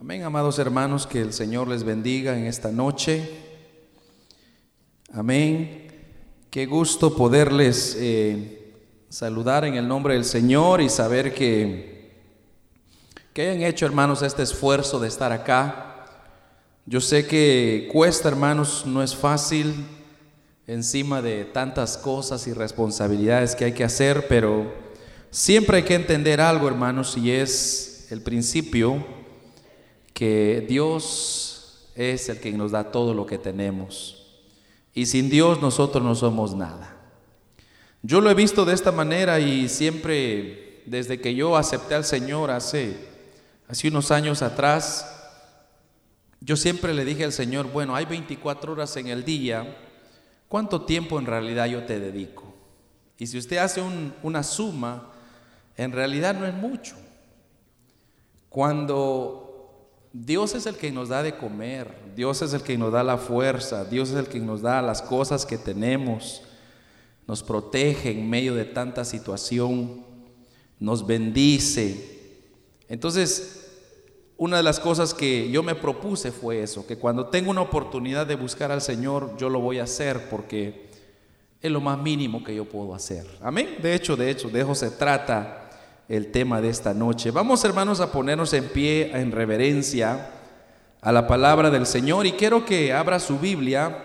Amén, amados hermanos, que el Señor les bendiga en esta noche. Amén. Qué gusto poderles eh, saludar en el nombre del Señor y saber que, que hayan hecho, hermanos, este esfuerzo de estar acá. Yo sé que cuesta, hermanos, no es fácil encima de tantas cosas y responsabilidades que hay que hacer, pero siempre hay que entender algo, hermanos, y es el principio que Dios es el que nos da todo lo que tenemos. Y sin Dios nosotros no somos nada. Yo lo he visto de esta manera y siempre, desde que yo acepté al Señor hace, hace unos años atrás, yo siempre le dije al Señor, bueno, hay 24 horas en el día, ¿cuánto tiempo en realidad yo te dedico? Y si usted hace una suma, en realidad no es mucho. Cuando Dios es el que nos da de comer, Dios es el que nos da la fuerza, Dios es el que nos da las cosas que tenemos, nos protege en medio de tanta situación, nos bendice. Entonces, una de las cosas que yo me propuse fue eso, que cuando tengo una oportunidad de buscar al Señor, yo lo voy a hacer porque es lo más mínimo que yo puedo hacer. Amén. De hecho, de hecho, de eso se trata el tema de esta noche. Vamos hermanos a ponernos en pie en reverencia a la palabra del Señor y quiero que abra su Biblia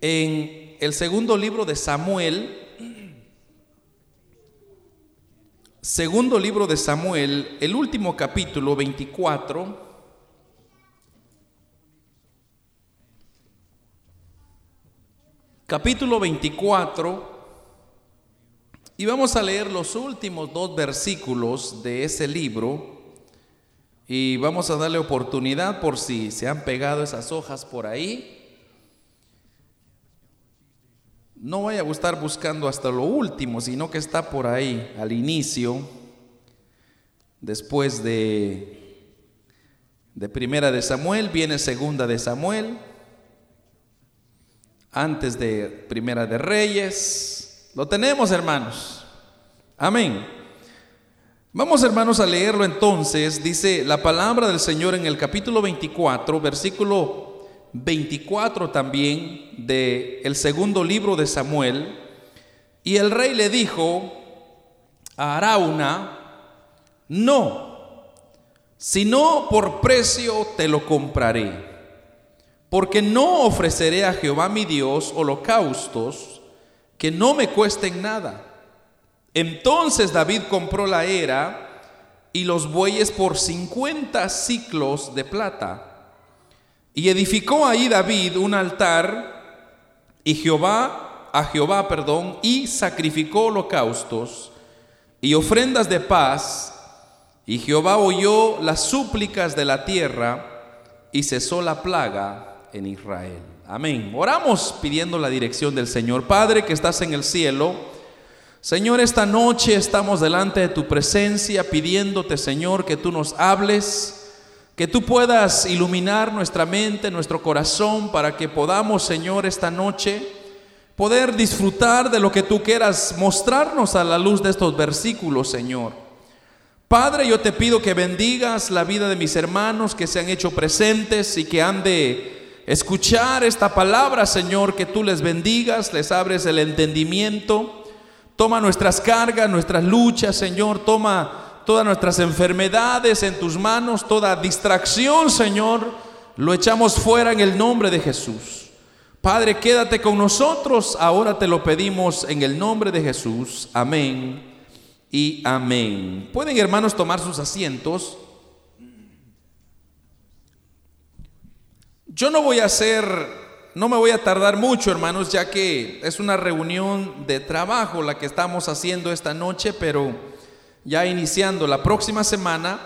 en el segundo libro de Samuel, segundo libro de Samuel, el último capítulo 24. Capítulo 24 y vamos a leer los últimos dos versículos de ese libro y vamos a darle oportunidad por si se han pegado esas hojas por ahí. No vaya a estar buscando hasta lo último, sino que está por ahí al inicio, después de, de primera de Samuel, viene segunda de Samuel, antes de primera de Reyes, lo tenemos, hermanos. Amén. Vamos, hermanos, a leerlo entonces. Dice la palabra del Señor en el capítulo 24, versículo 24 también de el segundo libro de Samuel. Y el rey le dijo a Arauna, no, sino por precio te lo compraré, porque no ofreceré a Jehová mi Dios holocaustos que no me cuesten nada. Entonces David compró la era y los bueyes por 50 ciclos de plata. Y edificó ahí David un altar y Jehová a Jehová, perdón, y sacrificó holocaustos y ofrendas de paz, y Jehová oyó las súplicas de la tierra y cesó la plaga en Israel. Amén. Oramos pidiendo la dirección del Señor. Padre que estás en el cielo. Señor, esta noche estamos delante de tu presencia pidiéndote, Señor, que tú nos hables, que tú puedas iluminar nuestra mente, nuestro corazón, para que podamos, Señor, esta noche poder disfrutar de lo que tú quieras mostrarnos a la luz de estos versículos, Señor. Padre, yo te pido que bendigas la vida de mis hermanos que se han hecho presentes y que han de escuchar esta palabra, Señor, que tú les bendigas, les abres el entendimiento. Toma nuestras cargas, nuestras luchas, Señor. Toma todas nuestras enfermedades en tus manos, toda distracción, Señor. Lo echamos fuera en el nombre de Jesús. Padre, quédate con nosotros. Ahora te lo pedimos en el nombre de Jesús. Amén y amén. Pueden, hermanos, tomar sus asientos. Yo no voy a hacer, no me voy a tardar mucho, hermanos, ya que es una reunión de trabajo la que estamos haciendo esta noche, pero ya iniciando la próxima semana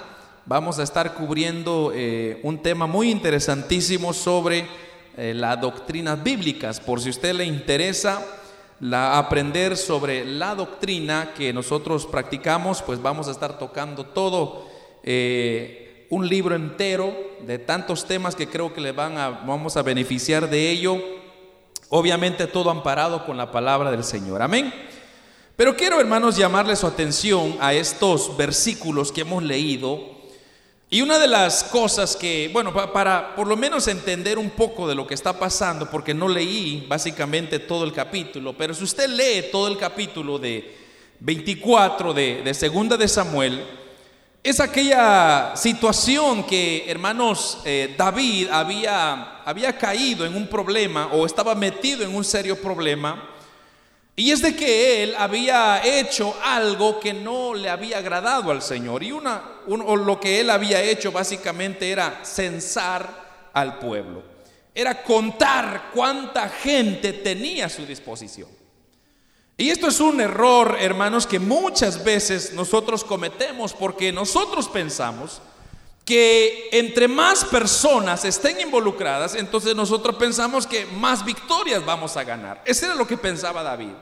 vamos a estar cubriendo eh, un tema muy interesantísimo sobre eh, las doctrinas bíblicas. Por si a usted le interesa aprender sobre la doctrina que nosotros practicamos, pues vamos a estar tocando todo. Eh, un libro entero de tantos temas que creo que le van a, vamos a beneficiar de ello. Obviamente todo amparado con la palabra del Señor. Amén. Pero quiero, hermanos, llamarle su atención a estos versículos que hemos leído. Y una de las cosas que, bueno, para por lo menos entender un poco de lo que está pasando, porque no leí básicamente todo el capítulo, pero si usted lee todo el capítulo de 24 de, de Segunda de Samuel, es aquella situación que, hermanos, eh, David había, había caído en un problema o estaba metido en un serio problema. Y es de que él había hecho algo que no le había agradado al Señor. Y una, o lo que él había hecho básicamente era censar al pueblo. Era contar cuánta gente tenía a su disposición. Y esto es un error, hermanos, que muchas veces nosotros cometemos porque nosotros pensamos que entre más personas estén involucradas, entonces nosotros pensamos que más victorias vamos a ganar. Eso era lo que pensaba David.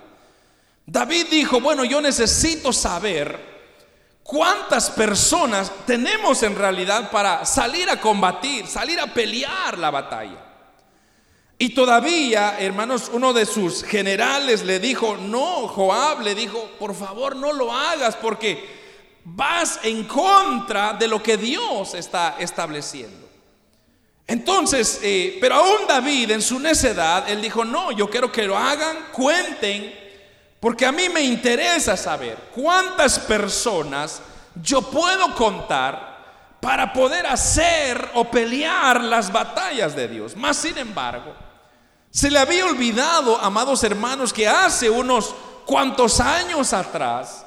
David dijo, bueno, yo necesito saber cuántas personas tenemos en realidad para salir a combatir, salir a pelear la batalla. Y todavía, hermanos, uno de sus generales le dijo, no, Joab le dijo, por favor no lo hagas porque vas en contra de lo que Dios está estableciendo. Entonces, eh, pero aún David en su necedad, él dijo, no, yo quiero que lo hagan, cuenten, porque a mí me interesa saber cuántas personas yo puedo contar para poder hacer o pelear las batallas de Dios. Más sin embargo, se le había olvidado, amados hermanos, que hace unos cuantos años atrás,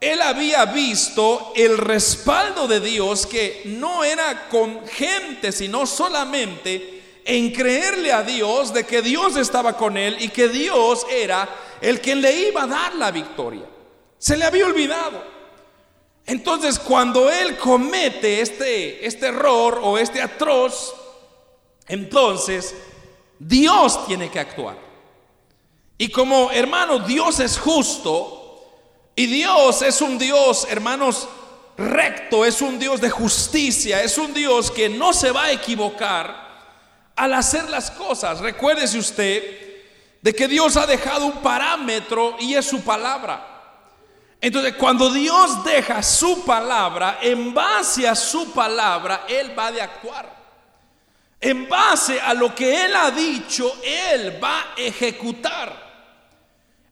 él había visto el respaldo de Dios que no era con gente, sino solamente en creerle a Dios de que Dios estaba con él y que Dios era el que le iba a dar la victoria. Se le había olvidado. Entonces, cuando él comete este, este error o este atroz, entonces Dios tiene que actuar. Y como hermano, Dios es justo y Dios es un Dios, hermanos, recto, es un Dios de justicia, es un Dios que no se va a equivocar al hacer las cosas. Recuérdese usted de que Dios ha dejado un parámetro y es su palabra. Entonces, cuando Dios deja su palabra, en base a su palabra, Él va de actuar en base a lo que Él ha dicho, Él va a ejecutar.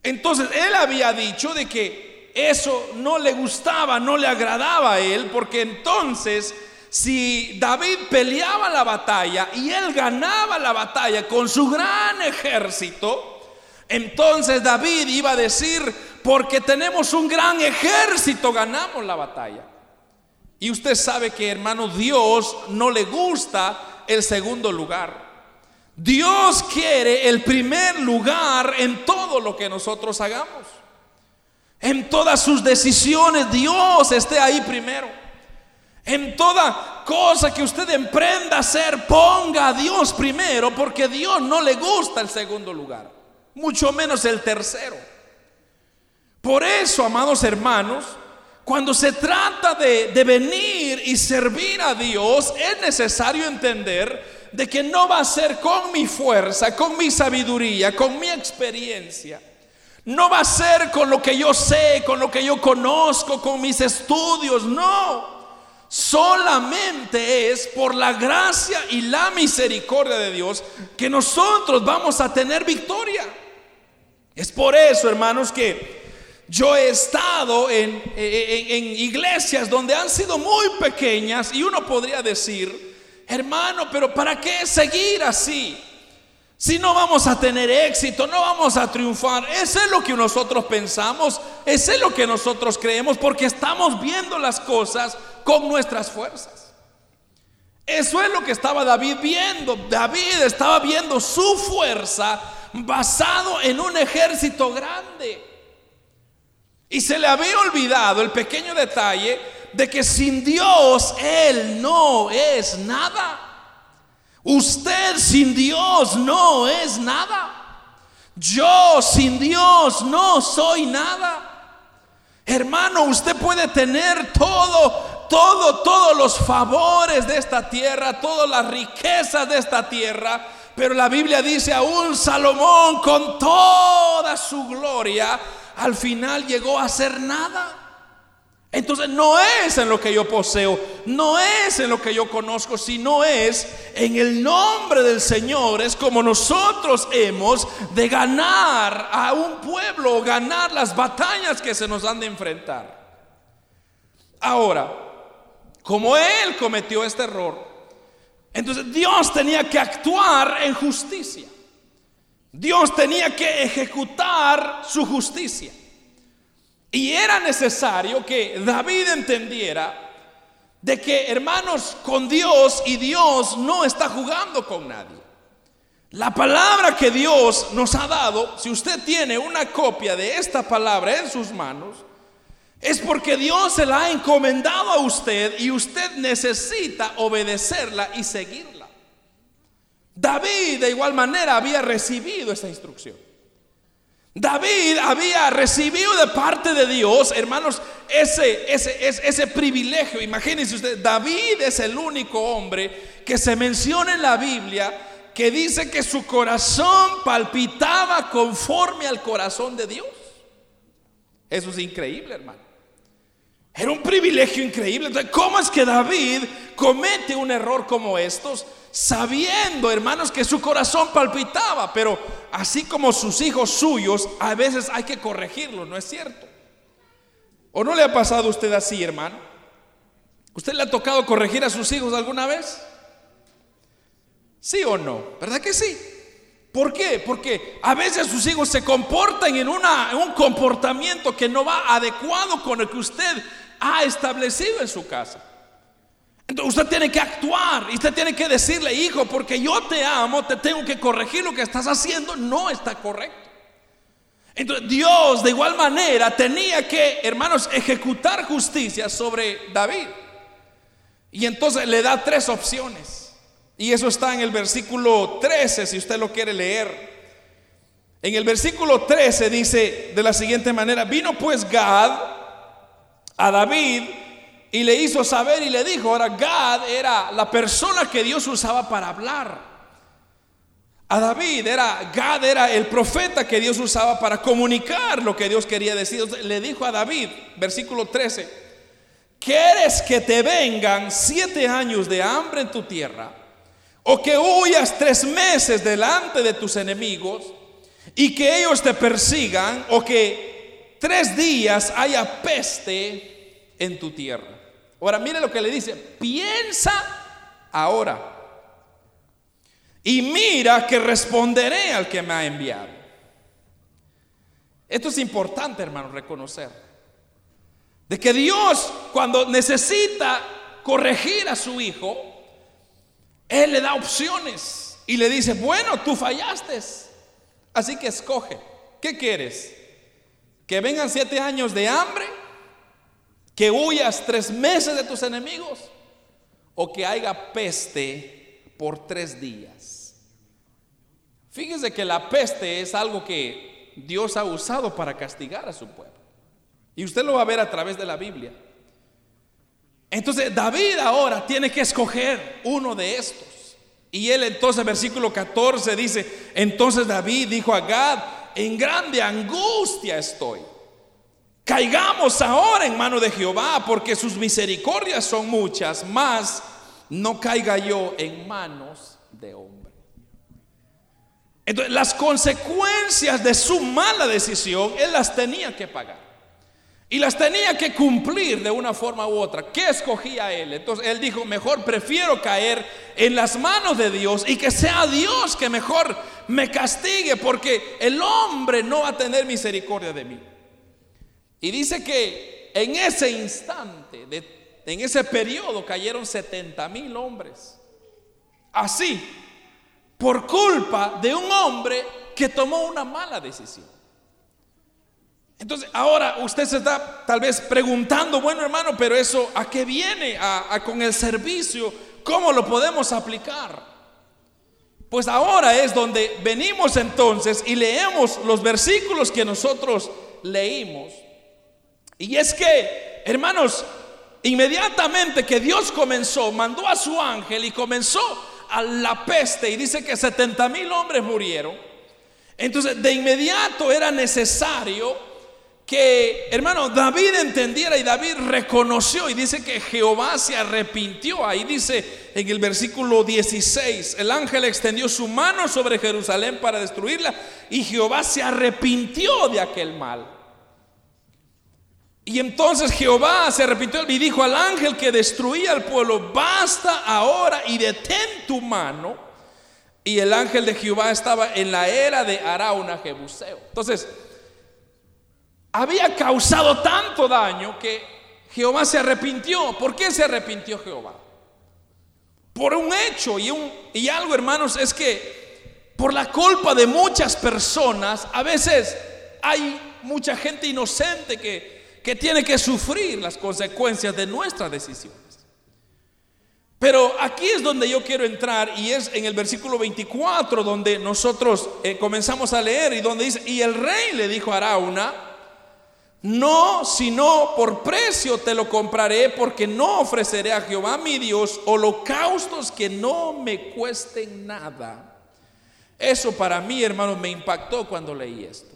Entonces, Él había dicho de que eso no le gustaba, no le agradaba a Él, porque entonces, si David peleaba la batalla y Él ganaba la batalla con su gran ejército, entonces David iba a decir, porque tenemos un gran ejército, ganamos la batalla. Y usted sabe que, hermano, Dios no le gusta el segundo lugar. Dios quiere el primer lugar en todo lo que nosotros hagamos. En todas sus decisiones Dios esté ahí primero. En toda cosa que usted emprenda a hacer, ponga a Dios primero, porque Dios no le gusta el segundo lugar, mucho menos el tercero. Por eso, amados hermanos, cuando se trata de, venir y servir a Dios, es necesario entender de que no va a ser con mi fuerza, con mi sabiduría, con mi experiencia. No va a ser con lo que yo sé, con lo que yo conozco, con mis estudios, no. Solamente es por la gracia y la misericordia de Dios que nosotros vamos a tener victoria. Es por eso, hermanos, que yo he estado en, iglesias donde han sido muy pequeñas y uno podría decir, hermano, pero ¿para qué seguir así? Si no vamos a tener éxito, no vamos a triunfar. Eso es lo que nosotros pensamos, eso es lo que nosotros creemos, porque estamos viendo las cosas con nuestras fuerzas. Eso es lo que estaba David viendo. David estaba viendo su fuerza basado en un ejército grande. Y se le había olvidado el pequeño detalle de que sin Dios Él no es nada. Usted sin Dios no es nada. Yo sin Dios no soy nada. Hermano, usted puede tener todo, todo, todos los favores de esta tierra, todas las riquezas de esta tierra. Pero la Biblia dice, aún Salomón con toda su gloria al final llegó a ser nada. Entonces no es en lo que yo poseo, no es en lo que yo conozco, sino es en el nombre del Señor. Es como nosotros hemos de ganar a un pueblo, ganar las batallas que se nos han de enfrentar. Ahora, como Él cometió este error, entonces Dios tenía que actuar en justicia. Dios tenía que ejecutar su justicia. Y era necesario que David entendiera de que, hermanos, con Dios y Dios no está jugando con nadie. La palabra que Dios nos ha dado, si usted tiene una copia de esta palabra en sus manos, es porque Dios se la ha encomendado a usted y usted necesita obedecerla y seguirla. David de igual manera había recibido esa instrucción. David había recibido de parte de Dios, hermanos, ese, ese, ese, privilegio. Imagínense usted, David es el único hombre que se menciona en la Biblia que dice que su corazón palpitaba conforme al corazón de Dios. Eso es increíble, hermano. Era un privilegio increíble. Entonces, ¿cómo es que David comete un error como estos? Sabiendo, hermanos, que su corazón palpitaba, pero así como sus hijos suyos, a veces hay que corregirlo, ¿no es cierto? ¿O no le ha pasado a usted así, hermano? ¿Usted le ha tocado corregir a sus hijos alguna vez? ¿Sí o no? ¿Verdad que sí? ¿Por qué? Porque a veces sus hijos se comportan en, en un comportamiento que no va adecuado con el que usted ha establecido en su casa. Usted tiene que actuar y usted tiene que decirle, hijo, porque yo te amo, te tengo que corregir lo que estás haciendo, no está correcto. Entonces Dios de igual manera tenía que, hermanos, ejecutar justicia sobre David. Y entonces le da tres opciones. Y eso está en el versículo 13, si usted lo quiere leer. En el versículo 13 dice de la siguiente manera, vino pues Gad a David y le hizo saber y le dijo, ahora Gad era la persona que Dios usaba para hablar. A David era, Gad era el profeta que Dios usaba para comunicar lo que Dios quería decir. le dijo a David, versículo 13, ¿quieres que te vengan siete años de hambre en tu tierra? ¿O que huyas tres meses delante de tus enemigos y que ellos te persigan? ¿O que tres días haya peste en tu tierra? Ahora mire lo que le dice, piensa ahora. Y mira que responderé al que me ha enviado. Esto es importante, hermano, reconocer. De que Dios, cuando necesita corregir a su hijo, Él le da opciones y le dice, bueno, tú fallaste, así que escoge, ¿qué quieres? ¿Que vengan siete años de hambre? Que huyas tres meses de tus enemigos o que haya peste por tres días. Fíjese que la peste es algo que Dios ha usado para castigar a su pueblo. Y usted lo va a ver a través de la Biblia. Entonces David ahora tiene que escoger uno de estos. Y él entonces, versículo 14 dice, entonces David dijo a Gad, en grande angustia estoy. Caigamos ahora en mano de Jehová, porque sus misericordias son muchas, mas no caiga yo en manos de hombre. Entonces, las consecuencias de su mala decisión, él las tenía que pagar. Y las tenía que cumplir de una forma u otra. ¿Qué escogía él? Entonces él dijo, mejor prefiero caer en las manos de Dios y que sea Dios que mejor me castigue, porque el hombre no va a tener misericordia de mí. Y dice que en ese instante, en ese periodo, cayeron 70 mil hombres. Así, por culpa de un hombre que tomó una mala decisión. Entonces, ahora usted se está tal vez preguntando, bueno hermano, pero eso a qué viene con el servicio, ¿cómo lo podemos aplicar? Pues ahora es donde venimos entonces y leemos los versículos que nosotros leímos y es que, hermanos, inmediatamente que Dios comenzó, mandó a su ángel y comenzó a la peste y dice que 70 mil hombres murieron. Entonces, de inmediato era necesario que, hermano, David entendiera y David reconoció y dice que Jehová se arrepintió. Ahí dice en el versículo 16, el ángel extendió su mano sobre Jerusalén para destruirla y Jehová se arrepintió de aquel mal. Y entonces Jehová se arrepintió y dijo al ángel que destruía al pueblo, basta ahora y detén tu mano. Y el ángel de Jehová estaba en la era de Arauna Jebuseo. Entonces, había causado tanto daño que Jehová se arrepintió. ¿Por qué se arrepintió Jehová? Por un hecho y, un, y algo, hermanos, es que por la culpa de muchas personas, a veces hay mucha gente inocente que, que tiene que sufrir las consecuencias de nuestras decisiones. Pero aquí es donde yo quiero entrar y es en el versículo 24 donde nosotros eh, comenzamos a leer y donde dice, y el rey le dijo a Arauna, no, sino por precio te lo compraré, porque no ofreceré a Jehová mi Dios holocaustos que no me cuesten nada. Eso para mí, hermano, me impactó cuando leí esto.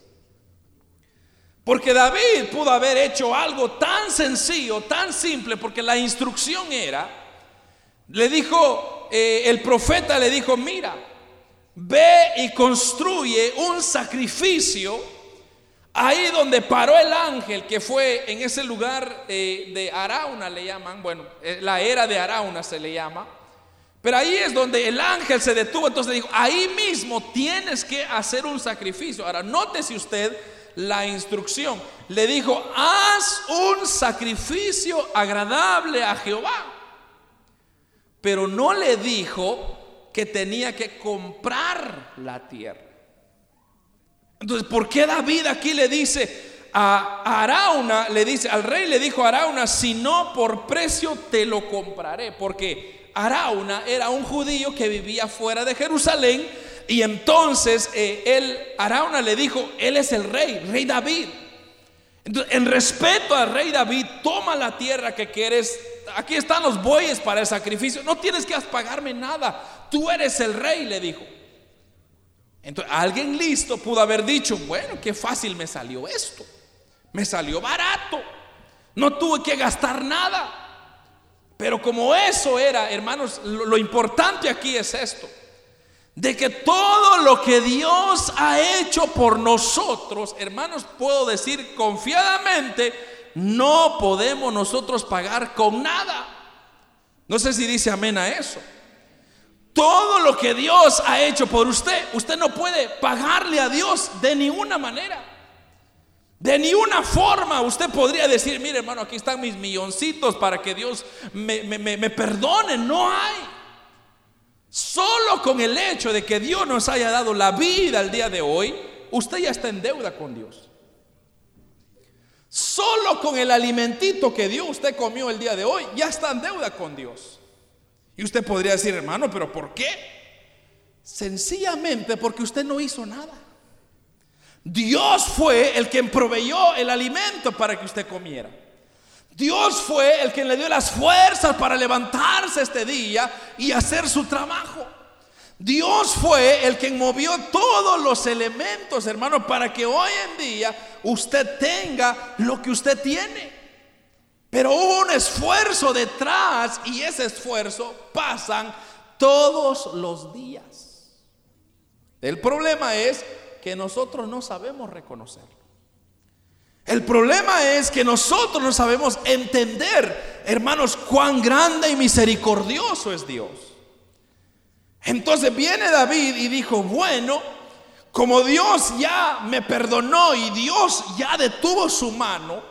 Porque David pudo haber hecho algo tan sencillo, tan simple, porque la instrucción era, le dijo, eh, el profeta le dijo, mira, ve y construye un sacrificio Ahí donde paró el ángel, que fue en ese lugar eh, de Arauna, le llaman, bueno, eh, la era de Arauna se le llama. Pero ahí es donde el ángel se detuvo, entonces dijo, ahí mismo tienes que hacer un sacrificio. Ahora, nótese usted la instrucción. Le dijo, haz un sacrificio agradable a Jehová. Pero no le dijo que tenía que comprar la tierra. Entonces, ¿por qué David aquí le dice a Arauna, le dice, al rey le dijo a Arauna, si no por precio te lo compraré? Porque Arauna era un judío que vivía fuera de Jerusalén y entonces eh, él, Arauna le dijo, él es el rey, rey David. Entonces, en respeto al rey David, toma la tierra que quieres. Aquí están los bueyes para el sacrificio. No tienes que pagarme nada. Tú eres el rey, le dijo. Entonces, alguien listo pudo haber dicho, bueno, qué fácil me salió esto. Me salió barato. No tuve que gastar nada. Pero como eso era, hermanos, lo, lo importante aquí es esto. De que todo lo que Dios ha hecho por nosotros, hermanos, puedo decir confiadamente, no podemos nosotros pagar con nada. No sé si dice amén a eso. Todo lo que Dios ha hecho por usted, usted no puede pagarle a Dios de ninguna manera. De ninguna forma usted podría decir, mire hermano, aquí están mis milloncitos para que Dios me, me, perdone. No hay. Solo con el hecho de que Dios nos haya dado la vida al día de hoy, usted ya está en deuda con Dios. Solo con el alimentito que Dios usted comió el día de hoy, ya está en deuda con Dios. Y usted podría decir, hermano, pero ¿por qué? Sencillamente porque usted no hizo nada. Dios fue el quien proveyó el alimento para que usted comiera. Dios fue el quien le dio las fuerzas para levantarse este día y hacer su trabajo. Dios fue el quien movió todos los elementos, hermano, para que hoy en día usted tenga lo que usted tiene. Pero hubo un esfuerzo detrás y ese esfuerzo pasan todos los días. El problema es que nosotros no sabemos reconocerlo. El problema es que nosotros no sabemos entender, hermanos, cuán grande y misericordioso es Dios. Entonces viene David y dijo, bueno, como Dios ya me perdonó y Dios ya detuvo su mano,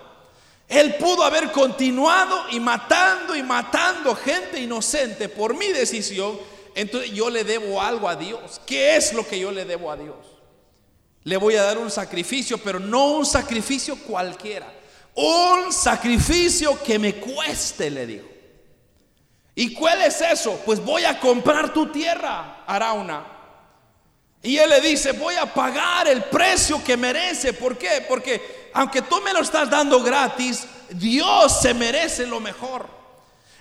él pudo haber continuado y matando y matando gente inocente por mi decisión. Entonces yo le debo algo a Dios. ¿Qué es lo que yo le debo a Dios? Le voy a dar un sacrificio, pero no un sacrificio cualquiera. Un sacrificio que me cueste, le dijo. ¿Y cuál es eso? Pues voy a comprar tu tierra, Arauna. Y él le dice, voy a pagar el precio que merece. ¿Por qué? Porque aunque tú me lo estás dando gratis, Dios se merece lo mejor.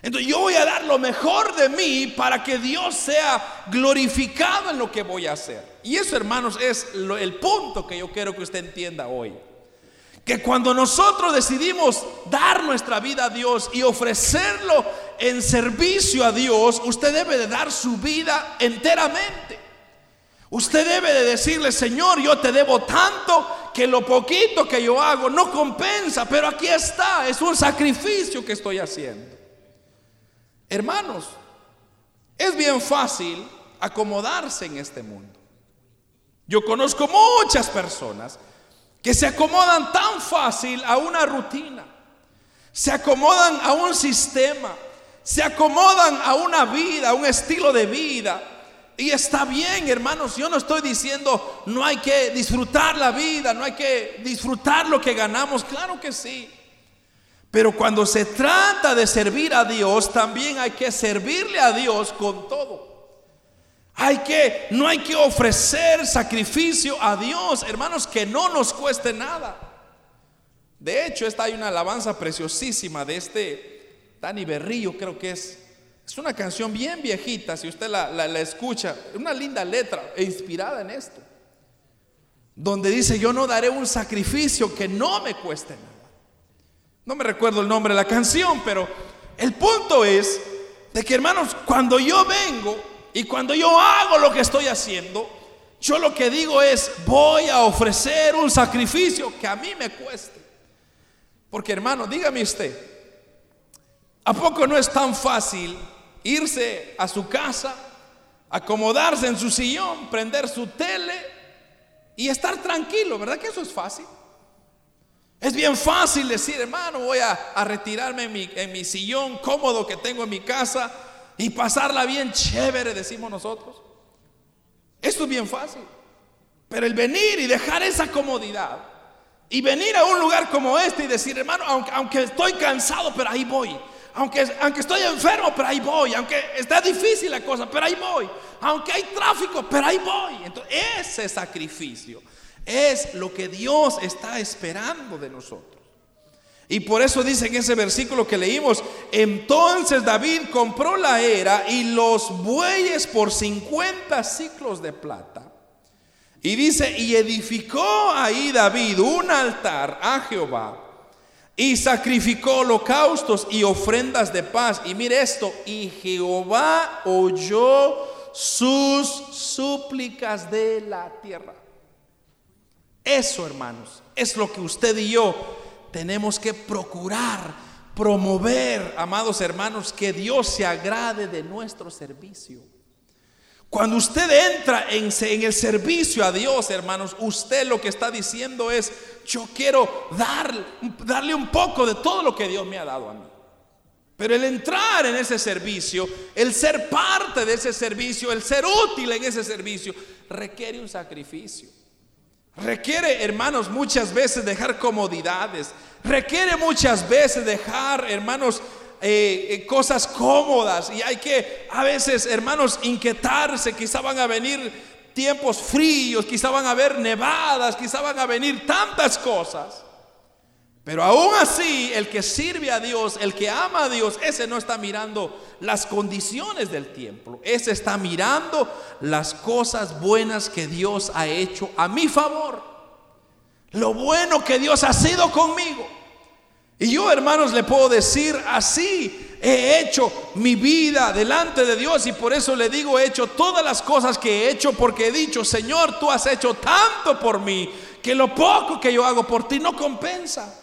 Entonces yo voy a dar lo mejor de mí para que Dios sea glorificado en lo que voy a hacer. Y eso, hermanos, es el punto que yo quiero que usted entienda hoy. que cuando nosotros decidimos dar nuestra vida a Dios y ofrecerlo en servicio a Dios, usted debe de dar su vida enteramente. Usted debe de decirle, Señor, yo te debo tanto que lo poquito que yo hago no compensa, pero aquí está, es un sacrificio que estoy haciendo. Hermanos, es bien fácil acomodarse en este mundo. Yo conozco muchas personas que se acomodan tan fácil a una rutina, se acomodan a un sistema, se acomodan a una vida, a un estilo de vida. Y está bien, hermanos, yo no estoy diciendo no hay que disfrutar la vida, no hay que disfrutar lo que ganamos, claro que sí. Pero cuando se trata de servir a Dios, también hay que servirle a Dios con todo. Hay que, no hay que ofrecer sacrificio a Dios, hermanos, que no nos cueste nada. De hecho, esta hay una alabanza preciosísima de este Dani Berrillo, creo que es. Es una canción bien viejita, si usted la, escucha, una linda letra e inspirada en esto. Donde dice, yo no daré un sacrificio que no me cueste nada. No me recuerdo el nombre de la canción, pero el punto es de que hermanos, cuando yo vengo y cuando yo hago lo que estoy haciendo, yo lo que digo es, voy a ofrecer un sacrificio que a mí me cueste. Porque hermano, dígame usted, ¿a poco no es tan fácil irse a su casa, acomodarse en su sillón, prender su tele y estar tranquilo? ¿Verdad que eso es fácil? Es bien fácil decir, hermano, voy a, retirarme en mi, sillón cómodo que tengo en mi casa y pasarla bien chévere, decimos nosotros. Esto es bien fácil. Pero el venir y dejar esa comodidad y venir a un lugar como este y decir, hermano, aunque, aunque estoy cansado, pero ahí voy. Aunque, aunque estoy enfermo, pero ahí voy. Aunque está difícil la cosa, pero ahí voy. Aunque hay tráfico, pero ahí voy. Entonces, ese sacrificio es lo que Dios está esperando de nosotros. Y por eso dice en ese versículo que leímos, entonces David compró la era y los bueyes por 50 ciclos de plata. Y dice, y edificó ahí David un altar a Jehová y sacrificó holocaustos y ofrendas de paz. Y mire esto, y Jehová oyó sus súplicas de la tierra. Eso, hermanos, es lo que usted y yo tenemos que procurar, promover, amados hermanos, que Dios se agrade de nuestro servicio. Cuando usted entra en, el servicio a Dios, hermanos, usted lo que está diciendo es, yo quiero dar, darle un poco de todo lo que Dios me ha dado a mí. Pero el entrar en ese servicio, el ser parte de ese servicio, el ser útil en ese servicio, requiere un sacrificio. Requiere, hermanos, muchas veces dejar comodidades. Requiere muchas veces dejar, hermanos, eh, eh, cosas cómodas. Y hay que, a veces, hermanos, inquietarse. Quizá van a venir tiempos fríos, quizá van a haber nevadas, quizá van a venir tantas cosas. Pero aún así, el que sirve a Dios, el que ama a Dios, ese no está mirando las condiciones del templo, ese está mirando las cosas buenas que Dios ha hecho a mi favor, lo bueno que Dios ha sido conmigo. Y yo, hermanos, le puedo decir así, he hecho mi vida delante de Dios y por eso le digo, he hecho todas las cosas que he hecho porque he dicho, Señor, tú has hecho tanto por mí que lo poco que yo hago por ti no compensa.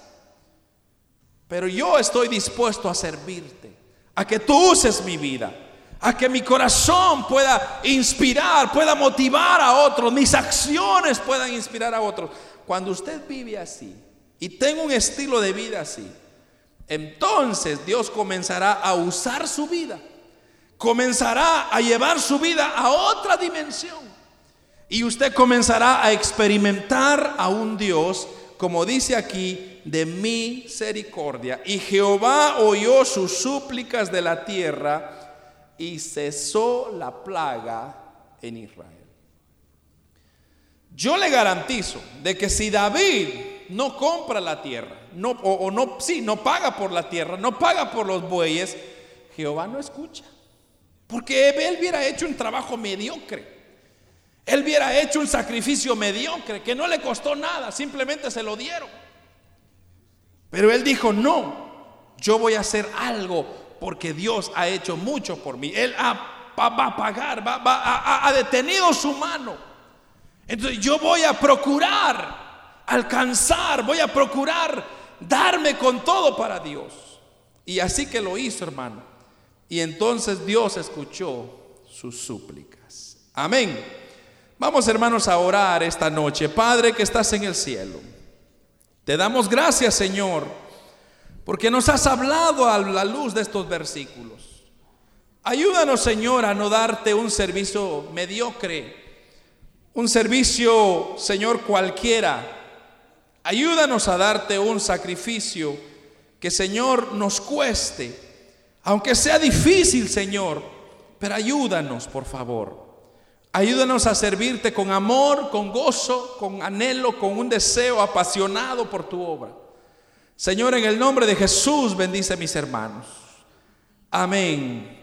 Pero yo estoy dispuesto a servirte, a que tú uses mi vida, a que mi corazón pueda inspirar, pueda motivar a otros, mis acciones puedan inspirar a otros. Cuando usted vive así y tenga un estilo de vida así, entonces Dios comenzará a usar su vida, comenzará a llevar su vida a otra dimensión. Y usted comenzará a experimentar a un Dios, como dice aquí, de misericordia. Y Jehová oyó sus súplicas de la tierra y cesó la plaga en Israel. Yo le garantizo de que si David no compra la tierra, no, o, no, sí, no paga por la tierra, no paga por los bueyes, Jehová no escucha. Porque él hubiera hecho un trabajo mediocre. Él hubiera hecho un sacrificio mediocre que no le costó nada, simplemente se lo dieron. Pero él dijo, no, yo voy a hacer algo porque Dios ha hecho mucho por mí. Él va, a pagar, ha detenido su mano. Entonces yo voy a procurar alcanzar, voy a procurar darme con todo para Dios. Y así que lo hizo, hermano. Y entonces Dios escuchó sus súplicas. Amén. Vamos, hermanos, a orar esta noche. Padre que estás en el cielo. Te damos gracias, Señor, porque nos has hablado a la luz de estos versículos. Ayúdanos, Señor, a no darte un servicio mediocre, un servicio, Señor, cualquiera. Ayúdanos a darte un sacrificio que, Señor, nos cueste, aunque sea difícil, Señor, pero ayúdanos, por favor. Ayúdanos a servirte con amor, con gozo, con anhelo, con un deseo apasionado por tu obra. Señor, en el nombre de Jesús bendice a mis hermanos. Amén.